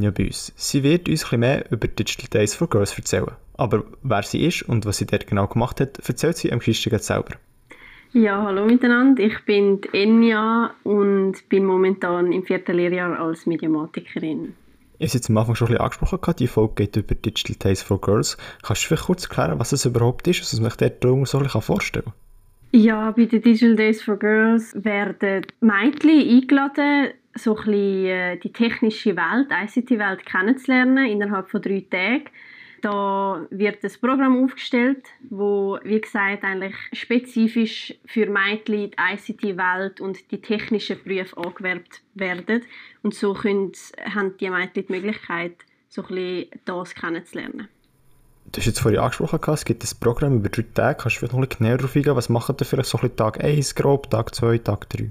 Enya bei uns. Sie wird uns ein mehr über Digital Days for Girls erzählen. Aber wer sie ist und was sie dort genau gemacht hat, erzählt sie am Christen selber. Ja, hallo miteinander. Ich bin Enya und bin momentan im vierten Lehrjahr als Mediamatikerin. Ich habe jetzt am Anfang schon ein bisschen angesprochen, die Folge geht über Digital Days for Girls. Kannst du vielleicht kurz erklären, was es überhaupt ist, was man sich dort so ein bisschen vorstellen kann? Ja, bei den Digital Days for Girls werden Mädchen eingeladen, so ein bisschen äh, die technische Welt, ICT-Welt kennenzulernen innerhalb von drei Tagen. Da wird ein Programm aufgestellt, wo wie gesagt eigentlich spezifisch für Mädchen die ICT-Welt und die technischen Berufe angewerbt werden und so können, haben die Mädchen die Möglichkeit, so ein bisschen das kennenzulernen. Du hast jetzt vorhin angesprochen, es gibt ein Programm über drei Tage. Kannst du vielleicht noch ein bisschen näher darauf eingehen? Was macht ihr vielleicht so ein bisschen Tag 1 grob, Tag 2, Tag 3?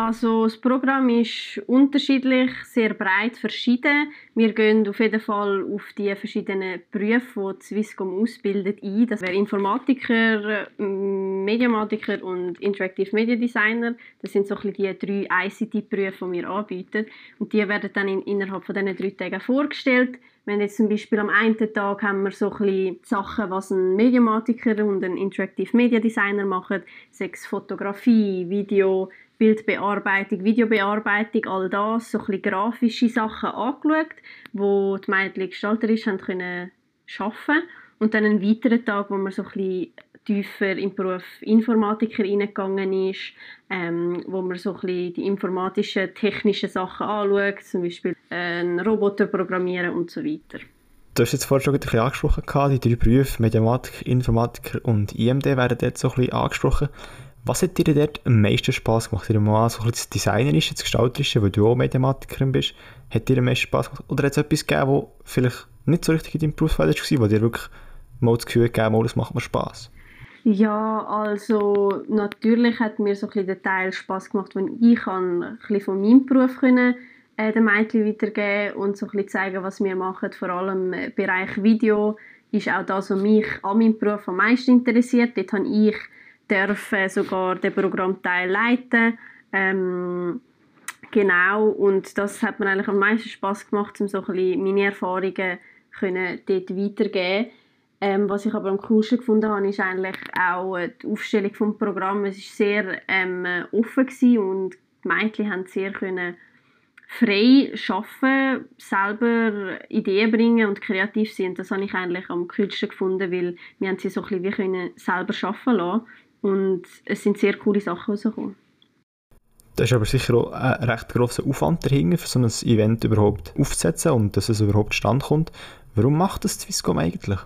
Also das Programm ist unterschiedlich, sehr breit verschieden. Wir gehen auf jeden Fall auf die verschiedenen Berufe, die Swisscom ausbildet, ein. Das wäre Informatiker, Mediamatiker und Interactive Media Designer. Das sind so ein die drei ICT-Berufe, die wir anbieten. Und die werden dann in, innerhalb von diesen drei Tagen vorgestellt. Wenn jetzt zum Beispiel am einen Tag haben wir so ein Sachen, was ein Mediamatiker und ein Interactive Media Designer machen, sechs Fotografie, Video, Bildbearbeitung, Videobearbeitung, all das, so ein bisschen grafische Sachen angeschaut, wo die Mädchen gestalterisch haben können und dann einen weiteren Tag, wo man so ein bisschen tiefer im Beruf Informatiker reingegangen ist, ähm, wo man so ein bisschen die informatischen, technischen Sachen anschaut, zum Beispiel einen Roboter programmieren und so weiter. Du hast jetzt vorhin schon ein bisschen angesprochen, die drei Berufe, Mediamatik, Informatiker und IMD werden dort so ein bisschen angesprochen. Was hat dir dort am meisten Spass gemacht? Dir mal so das Designerische, das Gestalterische, weil du auch Mediamatikerin bist, hat dir am meisten Spass gemacht? Oder hat es etwas gegeben, was vielleicht nicht so richtig in deinem Berufsfeld war, wo dir wirklich mal das Gefühl gegeben hat, das macht mir Spass? Ja, also natürlich hat mir so ein bisschen der Teil Spass gemacht, wenn ich ein bisschen von meinem Beruf können, äh, den Mädchen weitergeben und so ein bisschen zeigen, was wir machen. Vor allem im Bereich Video ist auch das, was mich an meinem Beruf am meisten interessiert. Dort habe ich dürfen sogar den Programmteil leiten. Ähm, genau, und das hat mir eigentlich am meisten Spaß gemacht, um so ein bisschen meine Erfahrungen können dort weitergeben ähm, was ich aber am coolsten gefunden habe, ist eigentlich auch die Aufstellung des Programms. Es war sehr ähm, offen und die Mädchen haben sehr können frei arbeiten, selber Ideen bringen und kreativ sein. Das habe ich eigentlich am coolsten gefunden, weil wir haben sie so ein bisschen wie können selber arbeiten lassen und es sind sehr coole Sachen rausgekommen. Da ist aber sicher auch ein recht grosser Aufwand dahinter, für so ein Event überhaupt aufzusetzen und dass es überhaupt stand kommt. Warum macht das Swisscom eigentlich?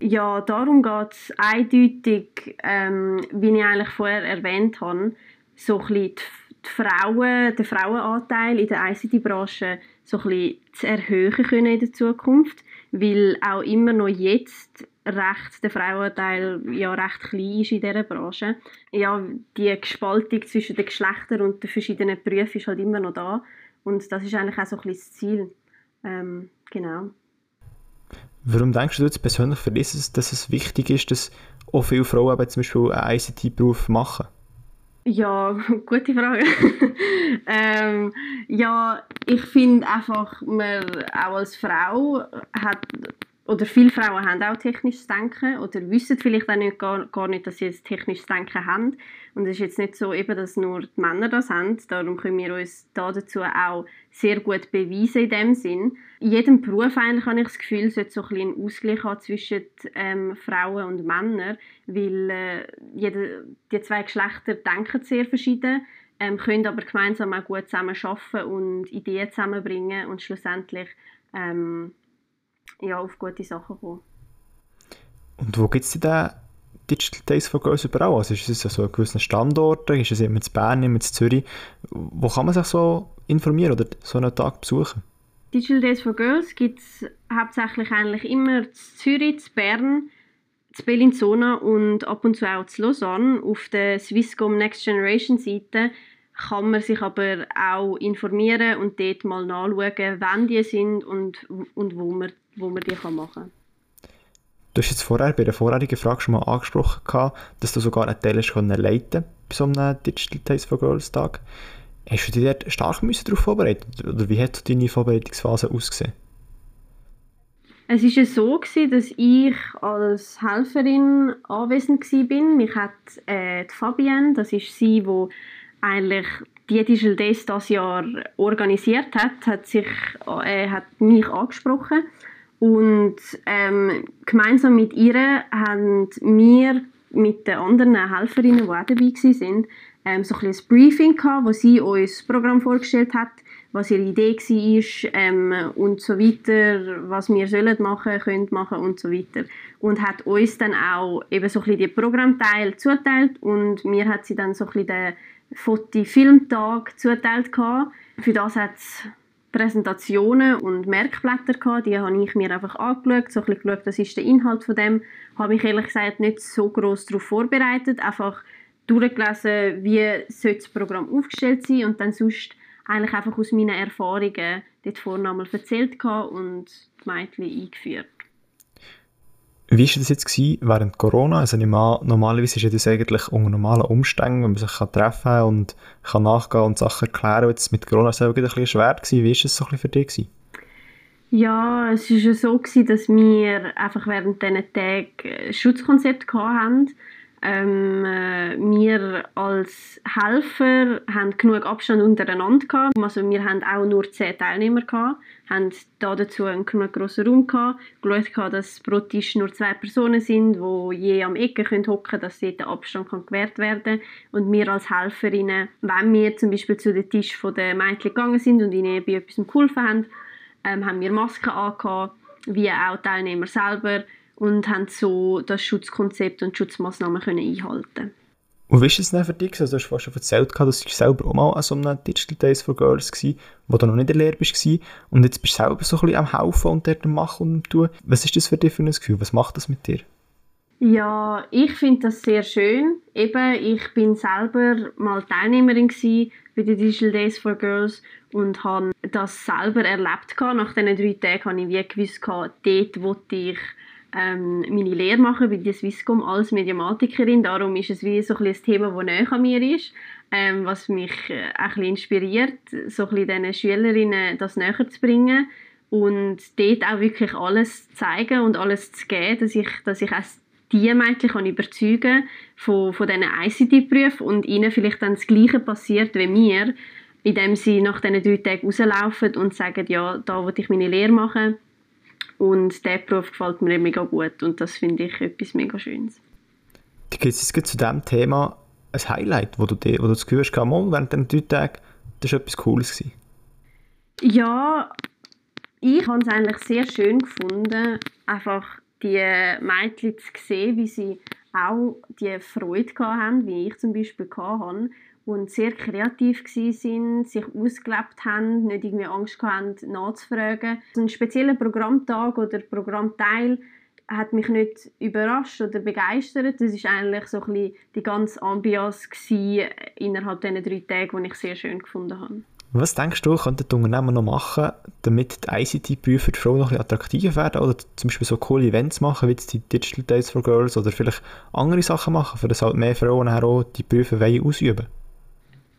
Ja, darum geht es eindeutig, ähm, wie ich eigentlich vorher erwähnt habe, so ein bisschen Frauen, den Frauenanteil in der ICT-Branche so ein bisschen zu erhöhen können in der Zukunft, weil auch immer noch jetzt recht, der Frauenanteil ja recht klein ist in dieser Branche. Ja, die Gespaltung zwischen den Geschlechtern und den verschiedenen Berufen ist halt immer noch da und das ist eigentlich auch so ein das Ziel. Ähm, genau. Warum denkst du jetzt persönlich für das, dass es wichtig ist, dass auch viele Frauen zum Beispiel einen ICT-Beruf machen? Ja, gute Frage. ähm, ja, ich finde einfach, man auch als Frau hat oder viele Frauen haben auch technisches Denken oder wissen vielleicht auch nicht, gar, gar nicht, dass sie jetzt technisches Denken haben. Und es ist jetzt nicht so, eben, dass nur die Männer das haben. Darum können wir uns da dazu auch sehr gut beweisen in dem Sinn. In jedem Beruf eigentlich habe ich das Gefühl, sollte so ein bisschen einen Ausgleich haben zwischen ähm, Frauen und Männern, weil äh, jede, die zwei Geschlechter denken sehr verschieden, ähm, können aber gemeinsam auch gut zusammen arbeiten und Ideen zusammenbringen und schlussendlich ähm, ja, auf gute Sachen kommen. Und wo gibt es denn Digital Days for Girls überall? Also ist es so an gewissen Standorten? Ist es immer in Bern, immer in Zürich? Wo kann man sich so informieren oder so einen Tag besuchen? Digital Days for Girls gibt es hauptsächlich eigentlich immer in Zürich, in Bern, in Bellinzona und ab und zu auch in Lausanne. Auf der Swisscom Next Generation Seite kann man sich aber auch informieren und dort mal nachschauen, wann die sind und, und wo, man, wo man die machen kann. Du hast jetzt vorher bei der vorherigen Frage schon mal angesprochen, dass du sogar einen Teil leiten bei so einem Digital Days for Girls Tag. Hast du dich dort stark müssen darauf vorbereitet oder wie hat deine Vorbereitungsphase ausgesehen? Es war so, gewesen, dass ich als Helferin anwesend war. Mich hat äh, die Fabienne, das ist sie, die eigentlich die Digital Days das Jahr organisiert hat, hat, sich, äh, hat mich angesprochen. Und ähm, gemeinsam mit ihr haben wir mit den anderen Helferinnen, die auch dabei waren, ähm, so ein, ein Briefing gehabt, wo sie uns das Programm vorgestellt hat, was ihre Idee war ähm, und so weiter, was wir sollen machen, können machen und so weiter. Und hat uns dann auch eben so ein bisschen die Programmteil zuteilt und mir hat sie dann so ein bisschen den Foto-Filmtag zuteilt gehabt. Für das hat es Präsentationen und Merkblätter gehabt, die habe ich mir einfach angeschaut, so ein bisschen geschaut, was ist der Inhalt von dem, habe mich ehrlich gesagt nicht so groß darauf vorbereitet, einfach durchgelesen, wie das Programm aufgestellt sein und dann sonst eigentlich einfach aus meinen Erfahrungen dort vorne einmal erzählt und die Mädchen eingeführt. Wie war das jetzt während Corona? Also normalerweise ist das eigentlich unter normalen Umständen, wenn man sich treffen kann und kann nachgehen und Sachen erklären. Jetzt mit Corona selber ein bisschen schwer gewesen. Wie war es so ein für dich? Gewesen? Ja, es war so, gewesen, dass wir einfach während diesen Tagen ein Schutzkonzept hatten ähm, äh, wir als Helfer haben genug Abstand untereinander gehabt. Also wir haben auch nur zehn Teilnehmer gehabt, haben da dazu einen genug grossen Raum gehabt, geschaut, dass pro Tisch nur zwei Personen sind, wo je am Ecke können hocken, dass dort der Abstand kann gewährt werden. Und wir als Helferinnen, wenn wir zum Beispiel zu den Tisch der Mädchen gegangen sind und ihnen bei etwas geholfen haben, ähm, haben wir Masken angehabt, wie auch Teilnehmer selber und haben so das Schutzkonzept und Schutzmaßnahmen können einhalten und wie ist es denn für dich? Also, du hast schon erzählt, dass du selber auch mal an so einem Digital Days for Girls warst, wo du noch nicht in der Lehre warst. Und jetzt bist du selber so ein bisschen am Helfen und dort am Machen und tun. Was ist das für dich für ein Gefühl? Was macht das mit dir? Ja, ich finde das sehr schön. Eben, ich bin selber mal Teilnehmerin bei den Digital Days for Girls und habe das selber erlebt. Nach diesen drei Tagen habe ich wie gewusst, dort wollte ich ähm, meine Lehre machen bei der Swisscom als Mediamatikerin. Darum ist es wie so ein, ein Thema, das näher an mir ist, ähm, was mich äh, ein inspiriert, so ein bisschen diesen Schülerinnen das näher zu bringen und dort auch wirklich alles zu zeigen und alles zu geben, dass ich, dass ich auch die Mädchen kann überzeugen von, von diesen ICT-Berufen und ihnen vielleicht dann das Gleiche passiert wie mir, indem sie nach diesen drei Tagen rauslaufen und sagen, ja, da will ich meine Lehre machen und der Beruf gefällt mir mega gut und das finde ich etwas mega Schönes. Gibt es zu diesem Thema ein Highlight, wo du, wo du das Gefühl hast, mal, während diesen drei Tagen, das war etwas Cooles? Gewesen? Ja, ich habe es eigentlich sehr schön gefunden, einfach die Mädchen zu sehen, wie sie auch die Freude hatten, wie ich zum Beispiel hatte und sehr kreativ waren, sich ausgelebt haben, nicht irgendwie Angst hatten, nachzufragen. Ein spezieller Programmtag oder Programmteil hat mich nicht überrascht oder begeistert. Das war eigentlich so ein bisschen die ganze Ambiance innerhalb dieser drei Tage, die ich sehr schön gefunden habe. Was denkst du, könnten die Unternehmen noch machen, damit die ICT-Berufe für die Frauen noch ein attraktiver werden? Oder zum Beispiel so coole Events machen, wie die Digital Days for Girls oder vielleicht andere Sachen machen, für das halt mehr Frauen auch die Berufe ausüben wollen?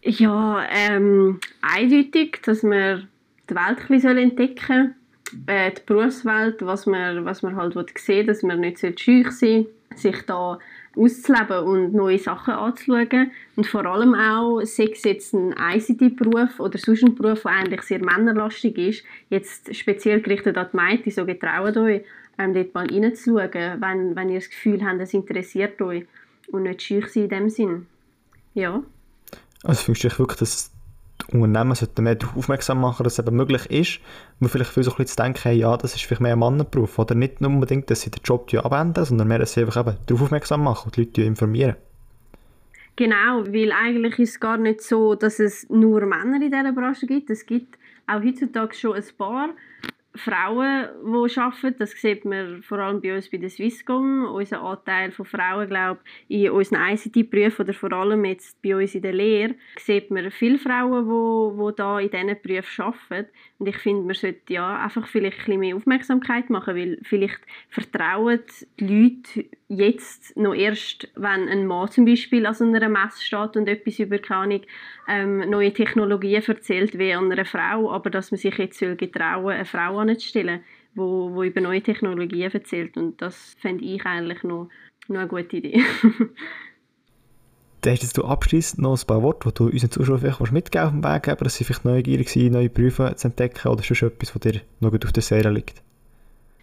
Ja, ähm, eindeutig, dass wir die Welt ein bisschen entdecken sollen, äh, die Berufswelt, was man, was man halt sehen dass man nicht scheu sein sich da auszuleben und neue Sachen anzuschauen. Und vor allem auch, sei es jetzt ein ICT-Beruf oder sonst ein Beruf, der eigentlich sehr männerlastig ist, jetzt speziell gerichtet an die Mädchen, so getraut euch, ähm, dort mal reinzuschauen, wenn, wenn ihr das Gefühl habt, es interessiert euch und nicht scheu sein in dem Sinn. Ja. Also findest du wirklich, dass die Unternehmen sollten mehr darauf aufmerksam machen, dass es eben möglich ist, man vielleicht viel so ein bisschen zu denken, hey, ja, das ist vielleicht mehr ein Mannenberuf. Oder nicht nur unbedingt, dass sie den Job abwenden, sondern mehr, dass sie einfach eben darauf aufmerksam machen und die Leute informieren. Genau, weil eigentlich ist es gar nicht so, dass es nur Männer in dieser Branche gibt. Es gibt auch heutzutage schon ein paar Frauen, die arbeiten. Das sieht man vor allem bei uns bei der Swisscom. Unser Anteil von Frauen, glaube in unseren ICT-Berufen oder vor allem jetzt bei uns in der Lehre, sieht man viele Frauen, die, die da in diesen Berufen arbeiten. Und ich finde, man sollte ja einfach vielleicht ein bisschen mehr Aufmerksamkeit machen, weil vielleicht vertrauen die Leute jetzt noch erst, wenn ein Mann zum Beispiel an so einer Messe steht und etwas über keine ähm, neue Technologien erzählt wie an einer Frau, aber dass man sich jetzt getrauen soll, eine Frau anzustellen, wo, wo über neue Technologien erzählt und das fände ich eigentlich noch, noch eine gute Idee. Dann hast du abschließend noch ein paar Worte, die du unseren Zuschauern vielleicht mitgeben auf dem Weg geben, dass sie vielleicht neugierig sind, neue Berufe zu entdecken oder ist das etwas, was dir noch gut auf der Seele liegt?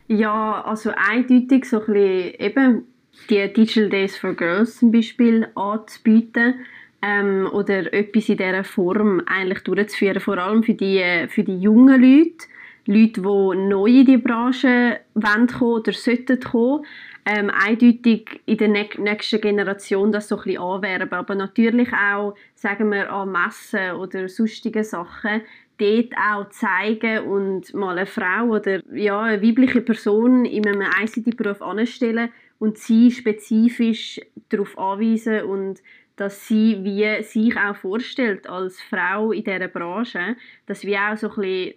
Ja, also eindeutig so ein bisschen eben die Digital Days for Girls zum Beispiel anzubieten ähm, oder etwas in dieser Form eigentlich durchzuführen, vor allem für die, für die jungen Leute, Leute, die neu in die Branche kommen oder sollten kommen, ähm, eindeutig in der nächsten Generation das so ein bisschen anwerben, aber natürlich auch, sagen wir, an Messen oder sonstigen Sachen, dort auch zeigen und mal eine Frau oder ja, eine weibliche Person in einem ICT-Beruf anstellen und sie spezifisch darauf anweisen und dass sie wie sich auch vorstellt als Frau in dieser Branche, dass wir auch so ein bisschen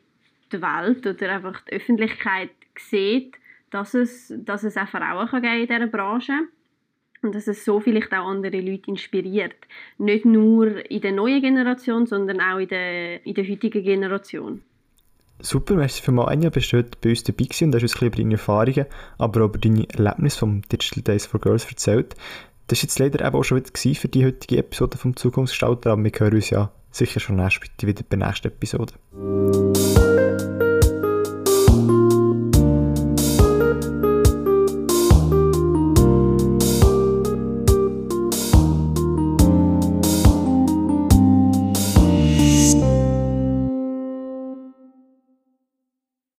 die Welt oder einfach die Öffentlichkeit sieht, dass es, dass es auch Frauen kann geben in dieser Branche und dass es so vielleicht auch andere Leute inspiriert. Nicht nur in der neuen Generation, sondern auch in der, in der heutigen Generation. Super, merci für mal Anja, bist du heute bei uns dabei gewesen und hast uns ein bisschen über deine Erfahrungen, aber auch über deine Erlebnisse vom Digital Days for Girls erzählt. Das war jetzt leider auch schon wieder für die heutige Episode vom Zukunftsgestalter, aber wir hören uns ja sicher schon nächstes wieder bei der nächsten Episode.